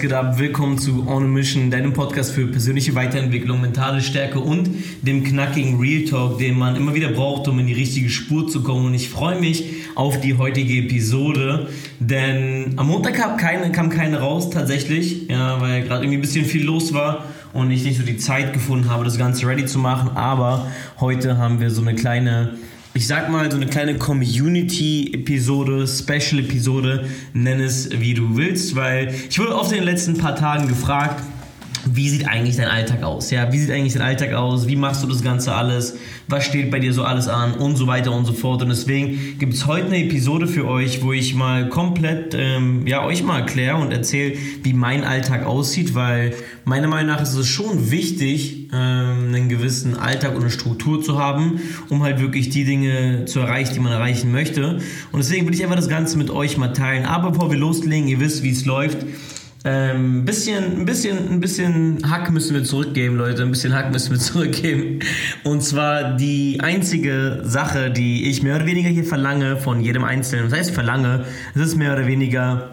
Geht ab? Willkommen zu On a Mission, deinem Podcast für persönliche Weiterentwicklung, mentale Stärke und dem knackigen Real Talk, den man immer wieder braucht, um in die richtige Spur zu kommen. Und ich freue mich auf die heutige Episode, denn am Montag kam keine, kam keine raus tatsächlich, ja, weil gerade irgendwie ein bisschen viel los war und ich nicht so die Zeit gefunden habe, das Ganze ready zu machen. Aber heute haben wir so eine kleine ich sag mal, so eine kleine Community-Episode, Special-Episode, nenn es wie du willst, weil ich wurde oft in den letzten paar Tagen gefragt, wie sieht eigentlich dein Alltag aus? Ja, wie sieht eigentlich dein Alltag aus? Wie machst du das Ganze alles? Was steht bei dir so alles an? Und so weiter und so fort. Und deswegen gibt es heute eine Episode für euch, wo ich mal komplett, ähm, ja, euch mal erkläre und erzähle, wie mein Alltag aussieht, weil meiner Meinung nach ist es schon wichtig, ähm, einen gewissen Alltag und eine Struktur zu haben, um halt wirklich die Dinge zu erreichen, die man erreichen möchte. Und deswegen will ich einfach das Ganze mit euch mal teilen. Aber bevor wir loslegen, ihr wisst, wie es läuft. Ähm, bisschen, ein bisschen, ein bisschen Hack müssen wir zurückgeben, Leute. Ein bisschen Hack müssen wir zurückgeben. Und zwar die einzige Sache, die ich mehr oder weniger hier verlange von jedem Einzelnen. Das heißt verlange, es ist mehr oder weniger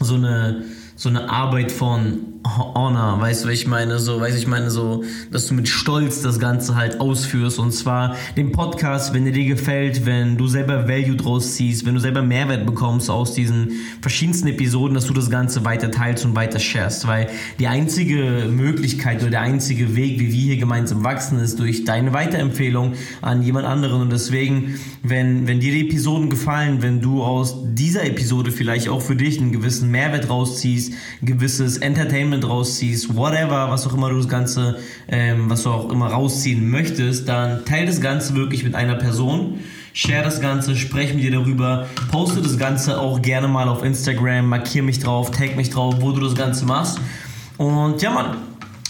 so eine, so eine Arbeit von Honor, weißt du, was ich meine? So, weißt ich meine? So, dass du mit Stolz das Ganze halt ausführst. Und zwar den Podcast, wenn er dir gefällt, wenn du selber Value draus ziehst, wenn du selber Mehrwert bekommst aus diesen verschiedensten Episoden, dass du das Ganze weiter teilst und weiter sharest, weil die einzige Möglichkeit oder der einzige Weg, wie wir hier gemeinsam wachsen, ist durch deine Weiterempfehlung an jemand anderen. Und deswegen, wenn, wenn dir die Episoden gefallen, wenn du aus dieser Episode vielleicht auch für dich einen gewissen Mehrwert rausziehst, gewisses Entertainment rausziehst, whatever, was auch immer du das Ganze, ähm, was du auch immer rausziehen möchtest, dann teile das Ganze wirklich mit einer Person. Share das Ganze, spreche mit dir darüber, poste das Ganze auch gerne mal auf Instagram, markiere mich drauf, tag mich drauf, wo du das Ganze machst. Und ja, Mann,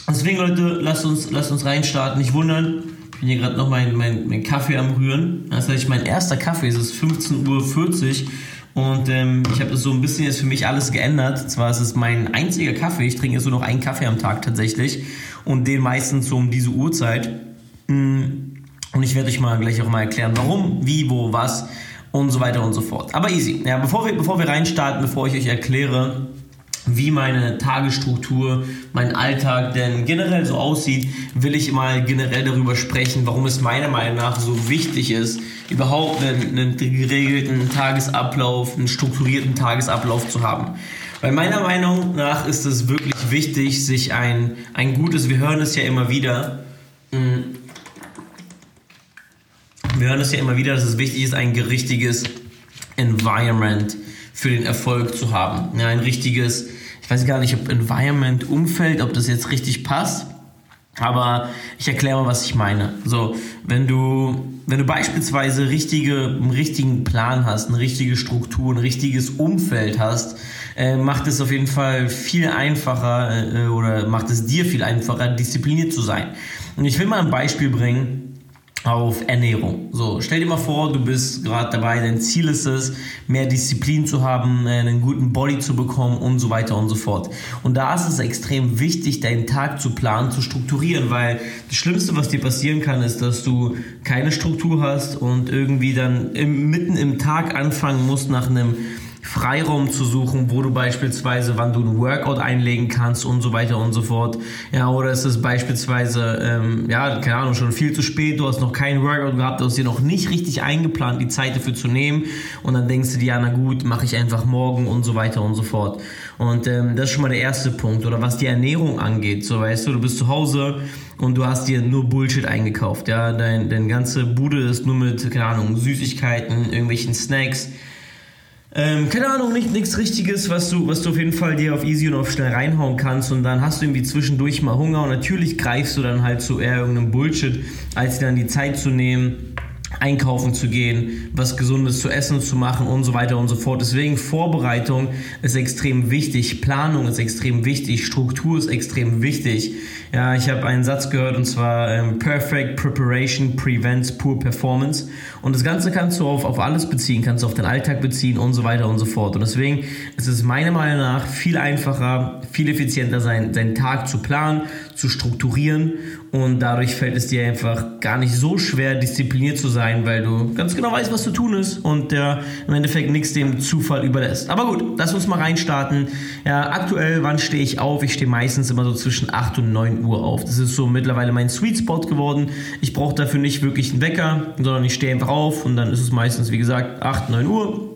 deswegen, Leute, lasst uns, lasst uns reinstarten. Nicht wundern, ich bin hier gerade noch meinen mein, mein Kaffee am Rühren. Das heißt, mein erster Kaffee, es ist 15.40 Uhr und ähm, ich habe das so ein bisschen jetzt für mich alles geändert. Zwar ist es mein einziger Kaffee. Ich trinke jetzt nur noch einen Kaffee am Tag tatsächlich. Und den meistens so um diese Uhrzeit. Mm, und ich werde euch mal gleich auch mal erklären, warum, wie, wo, was und so weiter und so fort. Aber easy. Ja, bevor wir, bevor wir reinstarten, bevor ich euch erkläre, wie meine Tagesstruktur, mein Alltag denn generell so aussieht, will ich mal generell darüber sprechen, warum es meiner Meinung nach so wichtig ist, überhaupt einen, einen geregelten Tagesablauf, einen strukturierten Tagesablauf zu haben. Weil meiner Meinung nach ist es wirklich wichtig, sich ein, ein gutes, wir hören es ja immer wieder, hm, wir hören es ja immer wieder, dass es wichtig ist, ein richtiges Environment für den Erfolg zu haben. Ja, ein richtiges, ich weiß gar nicht, ob Environment, Umfeld, ob das jetzt richtig passt. Aber ich erkläre mal, was ich meine. So, wenn du, wenn du beispielsweise richtige, einen richtigen Plan hast, eine richtige Struktur, ein richtiges Umfeld hast, äh, macht es auf jeden Fall viel einfacher äh, oder macht es dir viel einfacher, diszipliniert zu sein. Und ich will mal ein Beispiel bringen, auf Ernährung. So, stell dir mal vor, du bist gerade dabei, dein Ziel ist es, mehr Disziplin zu haben, äh, einen guten Body zu bekommen und so weiter und so fort. Und da ist es extrem wichtig, deinen Tag zu planen, zu strukturieren, weil das Schlimmste, was dir passieren kann, ist, dass du keine Struktur hast und irgendwie dann im, mitten im Tag anfangen musst, nach einem Freiraum zu suchen, wo du beispielsweise, wann du ein Workout einlegen kannst und so weiter und so fort. Ja, oder ist es beispielsweise, ähm, ja, keine Ahnung, schon viel zu spät, du hast noch kein Workout gehabt, du hast dir noch nicht richtig eingeplant, die Zeit dafür zu nehmen und dann denkst du dir, ja, na gut, mache ich einfach morgen und so weiter und so fort. Und ähm, das ist schon mal der erste Punkt. Oder was die Ernährung angeht, so weißt du, du bist zu Hause und du hast dir nur Bullshit eingekauft, ja, dein, deine ganze Bude ist nur mit, keine Ahnung, Süßigkeiten, irgendwelchen Snacks, ähm, keine Ahnung, nicht nichts Richtiges, was du, was du auf jeden Fall dir auf easy und auf schnell reinhauen kannst. Und dann hast du irgendwie zwischendurch mal Hunger. Und natürlich greifst du dann halt zu eher irgendeinem Bullshit, als dir dann die Zeit zu nehmen, einkaufen zu gehen, was Gesundes zu essen zu machen und so weiter und so fort. Deswegen Vorbereitung ist extrem wichtig, Planung ist extrem wichtig, Struktur ist extrem wichtig. Ja, ich habe einen Satz gehört und zwar ähm, Perfect Preparation prevents poor performance. Und das Ganze kannst du auf, auf alles beziehen, kannst du auf den Alltag beziehen und so weiter und so fort. Und deswegen ist es meiner Meinung nach viel einfacher, viel effizienter sein, seinen Tag zu planen, zu strukturieren und dadurch fällt es dir einfach gar nicht so schwer, diszipliniert zu sein weil du ganz genau weißt, was zu tun ist und der im Endeffekt nichts dem Zufall überlässt. Aber gut, lass uns mal reinstarten. Ja, aktuell, wann stehe ich auf? Ich stehe meistens immer so zwischen 8 und 9 Uhr auf. Das ist so mittlerweile mein Sweet Spot geworden. Ich brauche dafür nicht wirklich einen Wecker, sondern ich stehe einfach auf und dann ist es meistens, wie gesagt, 8, 9 Uhr.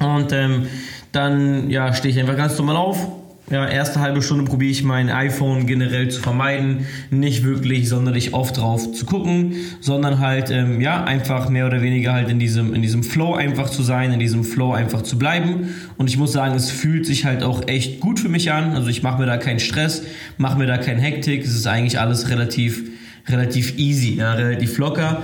Und ähm, dann ja, stehe ich einfach ganz normal auf, ja, erste halbe Stunde probiere ich mein iPhone generell zu vermeiden, nicht wirklich sonderlich oft drauf zu gucken, sondern halt ähm, ja einfach mehr oder weniger halt in diesem in diesem Flow einfach zu sein, in diesem Flow einfach zu bleiben. Und ich muss sagen, es fühlt sich halt auch echt gut für mich an. Also ich mache mir da keinen Stress, mache mir da keinen Hektik. Es ist eigentlich alles relativ relativ easy, ja, relativ locker.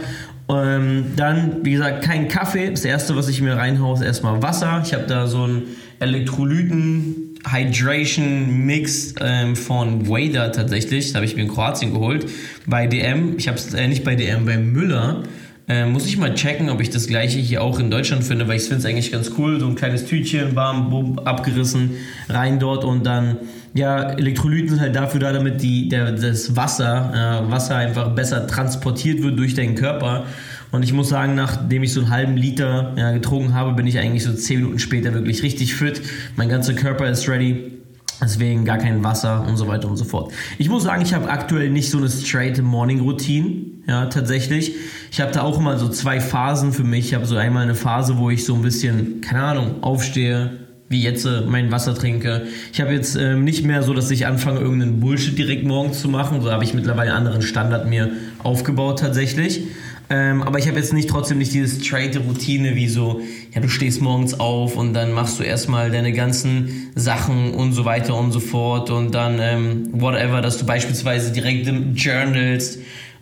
Ähm, dann, wie gesagt, kein Kaffee. Das erste, was ich mir reinhaue, ist erstmal Wasser. Ich habe da so ein Elektrolyten Hydration Mix ähm, von Wader tatsächlich. Das habe ich mir in Kroatien geholt. Bei DM. Ich habe es äh, nicht bei DM, bei Müller. Äh, muss ich mal checken, ob ich das gleiche hier auch in Deutschland finde, weil ich finde es eigentlich ganz cool. So ein kleines Tütchen, bam, bum, abgerissen, rein dort und dann, ja, Elektrolyten sind halt dafür da, damit die, der, das Wasser, äh, Wasser einfach besser transportiert wird durch deinen Körper. Und ich muss sagen, nachdem ich so einen halben Liter ja, getrunken habe, bin ich eigentlich so 10 Minuten später wirklich richtig fit. Mein ganzer Körper ist ready. Deswegen gar kein Wasser und so weiter und so fort. Ich muss sagen, ich habe aktuell nicht so eine straight Morning Routine. Ja, tatsächlich. Ich habe da auch immer so zwei Phasen für mich. Ich habe so einmal eine Phase, wo ich so ein bisschen, keine Ahnung, aufstehe, wie jetzt äh, mein Wasser trinke. Ich habe jetzt ähm, nicht mehr so, dass ich anfange, irgendeinen Bullshit direkt morgens zu machen. So habe ich mittlerweile einen anderen Standard mir aufgebaut tatsächlich. Ähm, aber ich habe jetzt nicht trotzdem nicht diese straight Routine wie so, ja, du stehst morgens auf und dann machst du erstmal deine ganzen Sachen und so weiter und so fort und dann ähm, whatever, dass du beispielsweise direkt journalst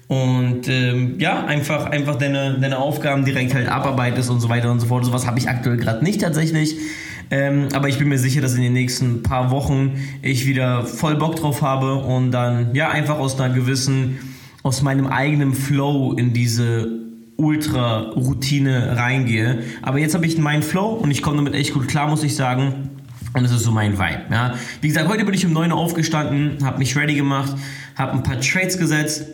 und ähm, ja, einfach, einfach deine, deine Aufgaben direkt halt abarbeitest und so weiter und so fort. Sowas habe ich aktuell gerade nicht tatsächlich. Ähm, aber ich bin mir sicher, dass in den nächsten paar Wochen ich wieder voll Bock drauf habe und dann ja einfach aus einer gewissen aus meinem eigenen Flow in diese Ultra-Routine reingehe. Aber jetzt habe ich meinen Flow und ich komme damit echt gut klar, muss ich sagen. Und das ist so mein Vibe. Ja. Wie gesagt, heute bin ich um 9 Uhr aufgestanden, habe mich ready gemacht, habe ein paar Trades gesetzt.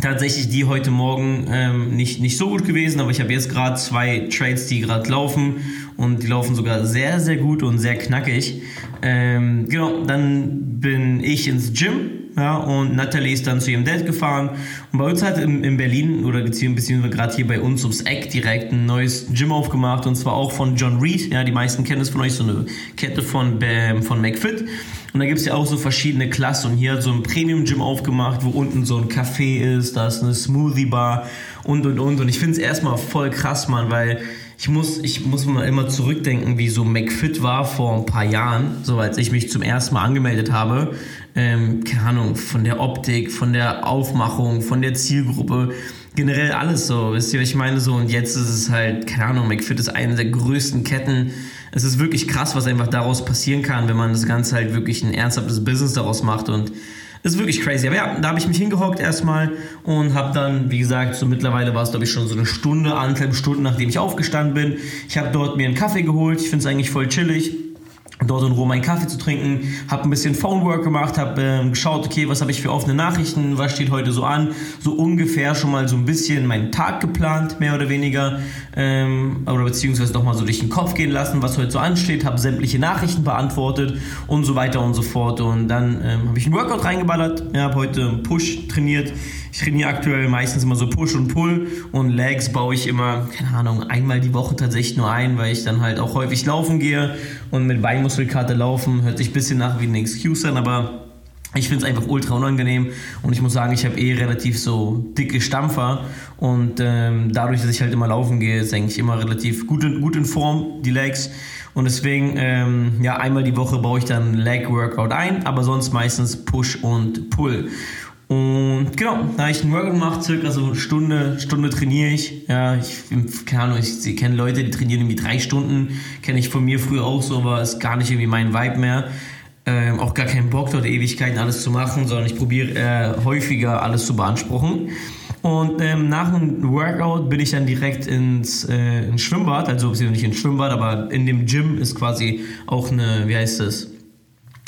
Tatsächlich die heute Morgen ähm, nicht, nicht so gut gewesen, aber ich habe jetzt gerade zwei Trades, die gerade laufen und die laufen sogar sehr, sehr gut und sehr knackig. Ähm, genau, dann bin ich ins Gym ja, und Natalie ist dann zu ihrem Dad gefahren. Und bei uns hat in, in Berlin oder beziehungsweise gerade hier bei uns ums Eck direkt ein neues Gym aufgemacht und zwar auch von John Reed. Ja, die meisten kennen es von euch, so eine Kette von, ähm, von McFit. Und da gibt es ja auch so verschiedene Klassen. Und hier hat so ein Premium-Gym aufgemacht, wo unten so ein Café ist, da ist eine Smoothie-Bar und und und. Und ich finde es erstmal voll krass, Mann, weil ich muss, ich muss mal immer zurückdenken, wie so McFit war vor ein paar Jahren, so als ich mich zum ersten Mal angemeldet habe. Ähm, keine Ahnung, von der Optik, von der Aufmachung, von der Zielgruppe, generell alles so. Wisst ihr, was ich meine? So, und jetzt ist es halt, keine Ahnung, McFit ist eine der größten Ketten. Es ist wirklich krass, was einfach daraus passieren kann, wenn man das Ganze halt wirklich ein ernsthaftes Business daraus macht und das ist wirklich crazy. Aber ja, da habe ich mich hingehockt erstmal und habe dann, wie gesagt, so mittlerweile war es, glaube ich, schon so eine Stunde, anderthalb Stunden, nachdem ich aufgestanden bin. Ich habe dort mir einen Kaffee geholt. Ich finde es eigentlich voll chillig dort in Ruhe meinen Kaffee zu trinken, habe ein bisschen Phonework gemacht, habe äh, geschaut, okay, was habe ich für offene Nachrichten, was steht heute so an, so ungefähr schon mal so ein bisschen meinen Tag geplant, mehr oder weniger, ähm, oder beziehungsweise doch mal so durch den Kopf gehen lassen, was heute so ansteht, habe sämtliche Nachrichten beantwortet und so weiter und so fort. Und dann ähm, habe ich einen Workout reingeballert, ja, habe heute Push trainiert, ich trainiere aktuell meistens immer so Push und Pull und Legs baue ich immer, keine Ahnung, einmal die Woche tatsächlich nur ein, weil ich dann halt auch häufig laufen gehe und mit Beinmuskelkarte laufen hört sich ein bisschen nach wie eine Excuse an, aber ich finde es einfach ultra unangenehm und ich muss sagen, ich habe eh relativ so dicke Stampfer und ähm, dadurch, dass ich halt immer laufen gehe, ist eigentlich immer relativ gut in, gut in Form, die Legs. Und deswegen, ähm, ja, einmal die Woche baue ich dann Leg Workout ein, aber sonst meistens Push und Pull. Und genau, da habe ich einen Workout gemacht, circa so eine Stunde, Stunde trainiere ich. Ja, ich, keine Ahnung, ich, ich kenne Leute, die trainieren irgendwie drei Stunden. Kenne ich von mir früher auch so, aber ist gar nicht irgendwie mein Vibe mehr. Ähm, auch gar keinen Bock, dort Ewigkeiten alles zu machen, sondern ich probiere äh, häufiger alles zu beanspruchen. Und ähm, nach einem Workout bin ich dann direkt ins, äh, ins Schwimmbad, also nicht ins Schwimmbad, aber in dem Gym ist quasi auch eine, wie heißt das,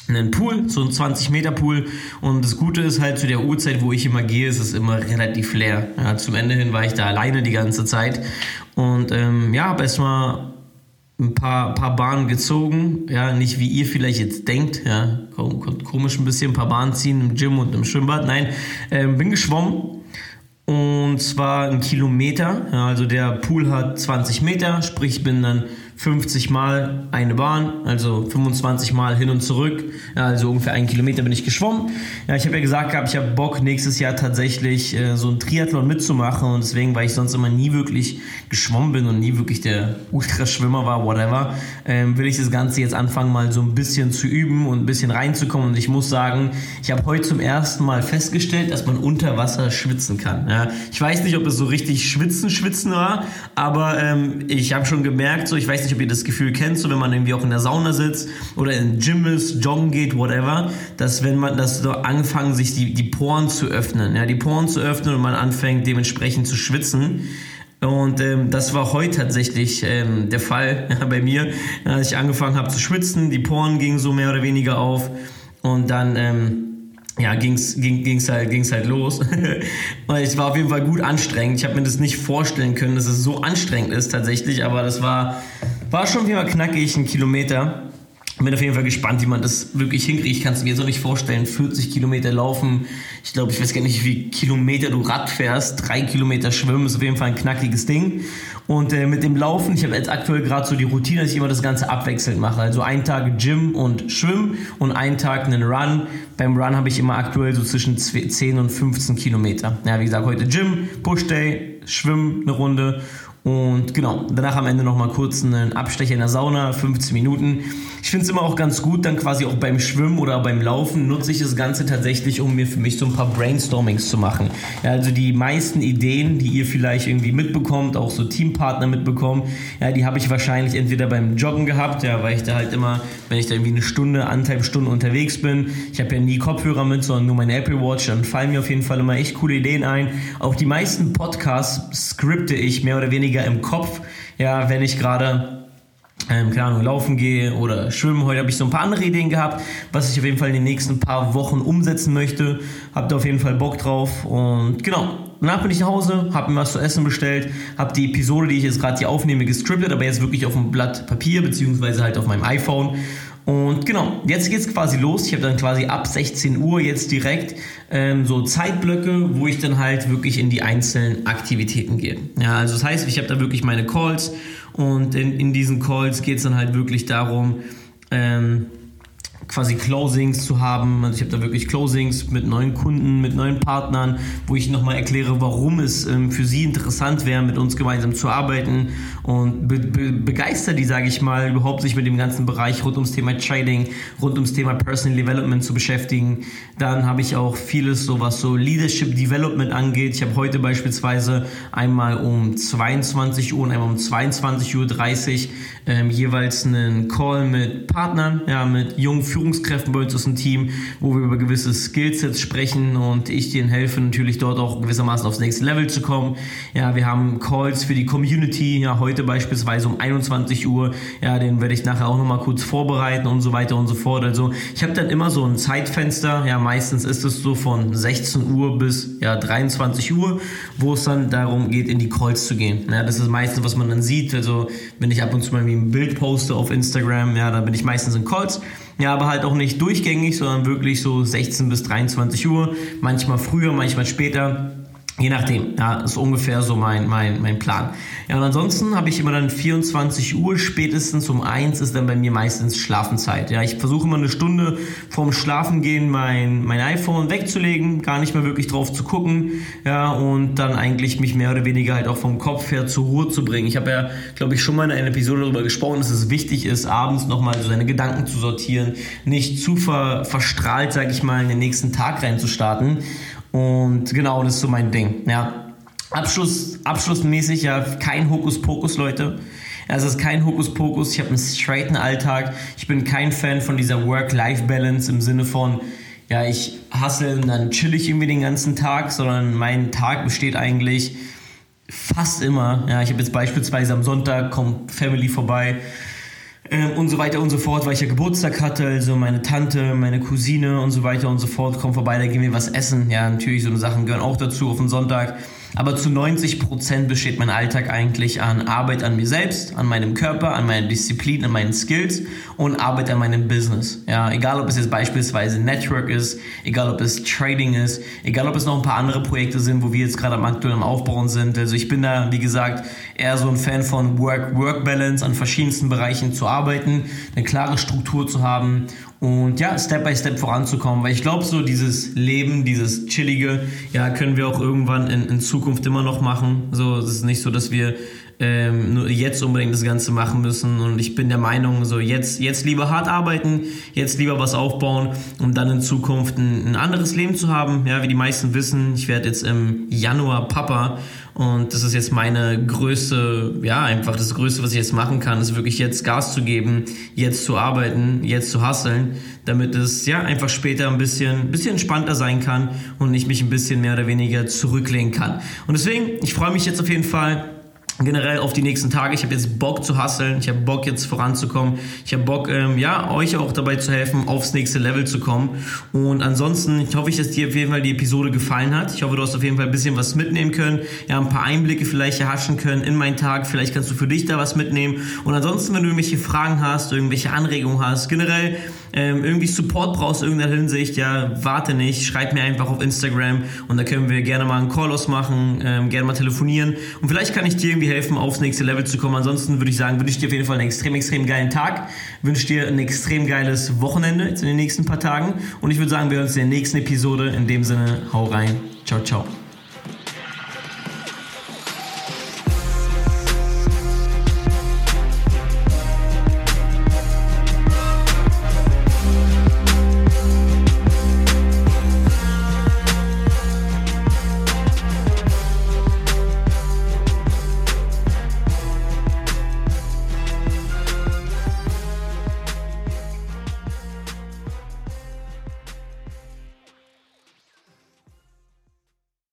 einen Pool, so ein 20 Meter Pool. Und das Gute ist halt zu der Uhrzeit, wo ich immer gehe, ist es immer relativ leer. Ja, zum Ende hin war ich da alleine die ganze Zeit. Und ähm, ja, habe erstmal ein paar, paar Bahnen gezogen. Ja, nicht wie ihr vielleicht jetzt denkt. Ja, komisch ein bisschen ein paar Bahnen ziehen im Gym und im Schwimmbad. Nein, ähm, bin geschwommen. Und zwar ein Kilometer. Ja, also der Pool hat 20 Meter, sprich ich bin dann 50 Mal eine Bahn, also 25 Mal hin und zurück, also ungefähr einen Kilometer bin ich geschwommen. Ja, ich habe ja gesagt gehabt, ich habe Bock nächstes Jahr tatsächlich äh, so ein Triathlon mitzumachen und deswegen, weil ich sonst immer nie wirklich geschwommen bin und nie wirklich der Ultraschwimmer war, whatever, ähm, will ich das Ganze jetzt anfangen mal so ein bisschen zu üben und ein bisschen reinzukommen und ich muss sagen, ich habe heute zum ersten Mal festgestellt, dass man unter Wasser schwitzen kann. Ja, ich weiß nicht, ob es so richtig schwitzen, schwitzen war, aber ähm, ich habe schon gemerkt, so ich weiß nicht, ob ihr das Gefühl kennt, so wenn man irgendwie auch in der Sauna sitzt oder im Gym ist, joggen geht, whatever, dass wenn man das so anfangen, sich die, die Poren zu öffnen, ja, die Poren zu öffnen und man anfängt dementsprechend zu schwitzen. Und ähm, das war heute tatsächlich ähm, der Fall ja, bei mir, als ich angefangen habe zu schwitzen, die Poren gingen so mehr oder weniger auf und dann ähm, ja, ging's, ging, ging's halt, ging's halt los. es war auf jeden Fall gut anstrengend. Ich habe mir das nicht vorstellen können, dass es so anstrengend ist tatsächlich, aber das war, war schon wieder knackig, ein Kilometer. Bin auf jeden Fall gespannt, wie man das wirklich hinkriegt. Ich kann es mir so nicht vorstellen. 40 Kilometer laufen. Ich glaube, ich weiß gar nicht, wie Kilometer du Rad fährst. Drei Kilometer schwimmen ist auf jeden Fall ein knackiges Ding. Und äh, mit dem Laufen, ich habe jetzt aktuell gerade so die Routine, dass ich immer das Ganze abwechselnd mache. Also einen Tag Gym und Schwimmen und einen Tag einen Run. Beim Run habe ich immer aktuell so zwischen 10 und 15 Kilometer. Ja, wie gesagt, heute Gym, Push Day, Schwimmen eine Runde und genau, danach am Ende nochmal kurz einen Abstecher in der Sauna, 15 Minuten. Ich finde es immer auch ganz gut, dann quasi auch beim Schwimmen oder beim Laufen nutze ich das Ganze tatsächlich, um mir für mich so ein paar Brainstormings zu machen. Ja, also die meisten Ideen, die ihr vielleicht irgendwie mitbekommt, auch so Teampartner mitbekommt, ja, die habe ich wahrscheinlich entweder beim Joggen gehabt, ja, weil ich da halt immer, wenn ich da irgendwie eine Stunde, anderthalb Stunden unterwegs bin, ich habe ja nie Kopfhörer mit, sondern nur meine Apple Watch, dann fallen mir auf jeden Fall immer echt coole Ideen ein. Auch die meisten Podcasts skripte ich mehr oder weniger weniger im Kopf. Ja, wenn ich gerade ähm, keine Ahnung, laufen gehe oder schwimmen. Heute habe ich so ein paar andere Ideen gehabt, was ich auf jeden Fall in den nächsten paar Wochen umsetzen möchte. Habt da auf jeden Fall Bock drauf und genau. Danach bin ich nach Hause, habe mir was zu essen bestellt, habe die Episode, die ich jetzt gerade hier aufnehme, gescriptet, aber jetzt wirklich auf einem Blatt Papier beziehungsweise halt auf meinem iPhone und genau, jetzt geht es quasi los. Ich habe dann quasi ab 16 Uhr jetzt direkt ähm, so Zeitblöcke, wo ich dann halt wirklich in die einzelnen Aktivitäten gehe. Ja, also das heißt, ich habe da wirklich meine Calls und in, in diesen Calls geht es dann halt wirklich darum, ähm, quasi Closings zu haben. Also ich habe da wirklich Closings mit neuen Kunden, mit neuen Partnern, wo ich nochmal erkläre, warum es ähm, für sie interessant wäre, mit uns gemeinsam zu arbeiten und be be begeistert die, sage ich mal, überhaupt sich mit dem ganzen Bereich rund ums Thema Trading, rund ums Thema Personal Development zu beschäftigen. Dann habe ich auch vieles, so was so Leadership Development angeht. Ich habe heute beispielsweise einmal um 22 Uhr und einmal um 22.30 Uhr ähm, jeweils einen Call mit Partnern, ja, mit jungen Führungskräften bei uns aus dem Team, wo wir über gewisse Skillsets sprechen und ich denen helfe natürlich dort auch gewissermaßen aufs nächste Level zu kommen. Ja, wir haben Calls für die Community, ja, heute beispielsweise um 21 Uhr, ja, den werde ich nachher auch nochmal kurz vorbereiten und so weiter und so fort. Also ich habe dann immer so ein Zeitfenster, ja, meistens ist es so von 16 Uhr bis ja, 23 Uhr, wo es dann darum geht, in die Calls zu gehen. Ja, das ist meistens, was man dann sieht. Also wenn ich ab und zu mal ein Bild poste auf Instagram, ja, dann bin ich meistens in Calls. Ja, aber halt auch nicht durchgängig, sondern wirklich so 16 bis 23 Uhr. Manchmal früher, manchmal später. Je nachdem, ja, ist ungefähr so mein, mein, mein Plan. Ja, und ansonsten habe ich immer dann 24 Uhr, spätestens um 1 ist dann bei mir meistens Schlafenzeit. Ja, ich versuche immer eine Stunde vorm Schlafengehen mein, mein iPhone wegzulegen, gar nicht mehr wirklich drauf zu gucken, ja, und dann eigentlich mich mehr oder weniger halt auch vom Kopf her zur Ruhe zu bringen. Ich habe ja, glaube ich, schon mal in einer Episode darüber gesprochen, dass es wichtig ist, abends nochmal so seine Gedanken zu sortieren, nicht zu ver, verstrahlt, sage ich mal, in den nächsten Tag reinzustarten. Und genau, das ist so mein Ding. Ja. Abschluss, abschlussmäßig ja kein Hokuspokus, Leute. Es ist kein Hokuspokus. Ich habe einen straighten Alltag. Ich bin kein Fan von dieser Work-Life-Balance im Sinne von, ja, ich hustle und dann chill ich irgendwie den ganzen Tag, sondern mein Tag besteht eigentlich fast immer. Ja, ich habe jetzt beispielsweise am Sonntag kommt Family vorbei ähm, und so weiter und so fort, weil ich ja Geburtstag hatte. Also meine Tante, meine Cousine und so weiter und so fort kommen vorbei, da gehen wir was essen. Ja, natürlich, so eine Sachen gehören auch dazu auf den Sonntag. Aber zu 90 Prozent besteht mein Alltag eigentlich an Arbeit an mir selbst, an meinem Körper, an meiner Disziplin, an meinen Skills und Arbeit an meinem Business. Ja, egal ob es jetzt beispielsweise Network ist, egal ob es Trading ist, egal ob es noch ein paar andere Projekte sind, wo wir jetzt gerade am aktuellen Aufbauen sind. Also ich bin da, wie gesagt, eher so ein Fan von Work-Work-Balance, an verschiedensten Bereichen zu arbeiten, eine klare Struktur zu haben und ja, Step by Step voranzukommen, weil ich glaube, so dieses Leben, dieses Chillige, ja, können wir auch irgendwann in, in Zukunft immer noch machen. So, es ist nicht so, dass wir ähm, nur jetzt unbedingt das Ganze machen müssen. Und ich bin der Meinung, so jetzt, jetzt lieber hart arbeiten, jetzt lieber was aufbauen, um dann in Zukunft ein, ein anderes Leben zu haben. Ja, wie die meisten wissen, ich werde jetzt im Januar Papa und das ist jetzt meine größte, ja, einfach das Größte, was ich jetzt machen kann, ist wirklich jetzt Gas zu geben, jetzt zu arbeiten, jetzt zu hasseln, damit es ja einfach später ein bisschen, bisschen entspannter sein kann und ich mich ein bisschen mehr oder weniger zurücklehnen kann. Und deswegen, ich freue mich jetzt auf jeden Fall generell auf die nächsten Tage. Ich habe jetzt Bock zu hasseln, ich habe Bock jetzt voranzukommen, ich habe Bock, ähm, ja, euch auch dabei zu helfen, aufs nächste Level zu kommen. Und ansonsten ich hoffe ich, dass dir auf jeden Fall die Episode gefallen hat. Ich hoffe, du hast auf jeden Fall ein bisschen was mitnehmen können, ja, ein paar Einblicke vielleicht erhaschen können in meinen Tag. Vielleicht kannst du für dich da was mitnehmen. Und ansonsten, wenn du irgendwelche Fragen hast, irgendwelche Anregungen hast, generell ähm, irgendwie Support brauchst in irgendeiner Hinsicht, ja, warte nicht, schreib mir einfach auf Instagram und da können wir gerne mal einen Call ausmachen, ähm, gerne mal telefonieren und vielleicht kann ich dir irgendwie helfen, aufs nächste Level zu kommen. Ansonsten würde ich sagen, wünsche ich dir auf jeden Fall einen extrem, extrem geilen Tag, wünsche dir ein extrem geiles Wochenende jetzt in den nächsten paar Tagen und ich würde sagen, wir hören uns in der nächsten Episode. In dem Sinne, hau rein. Ciao, ciao.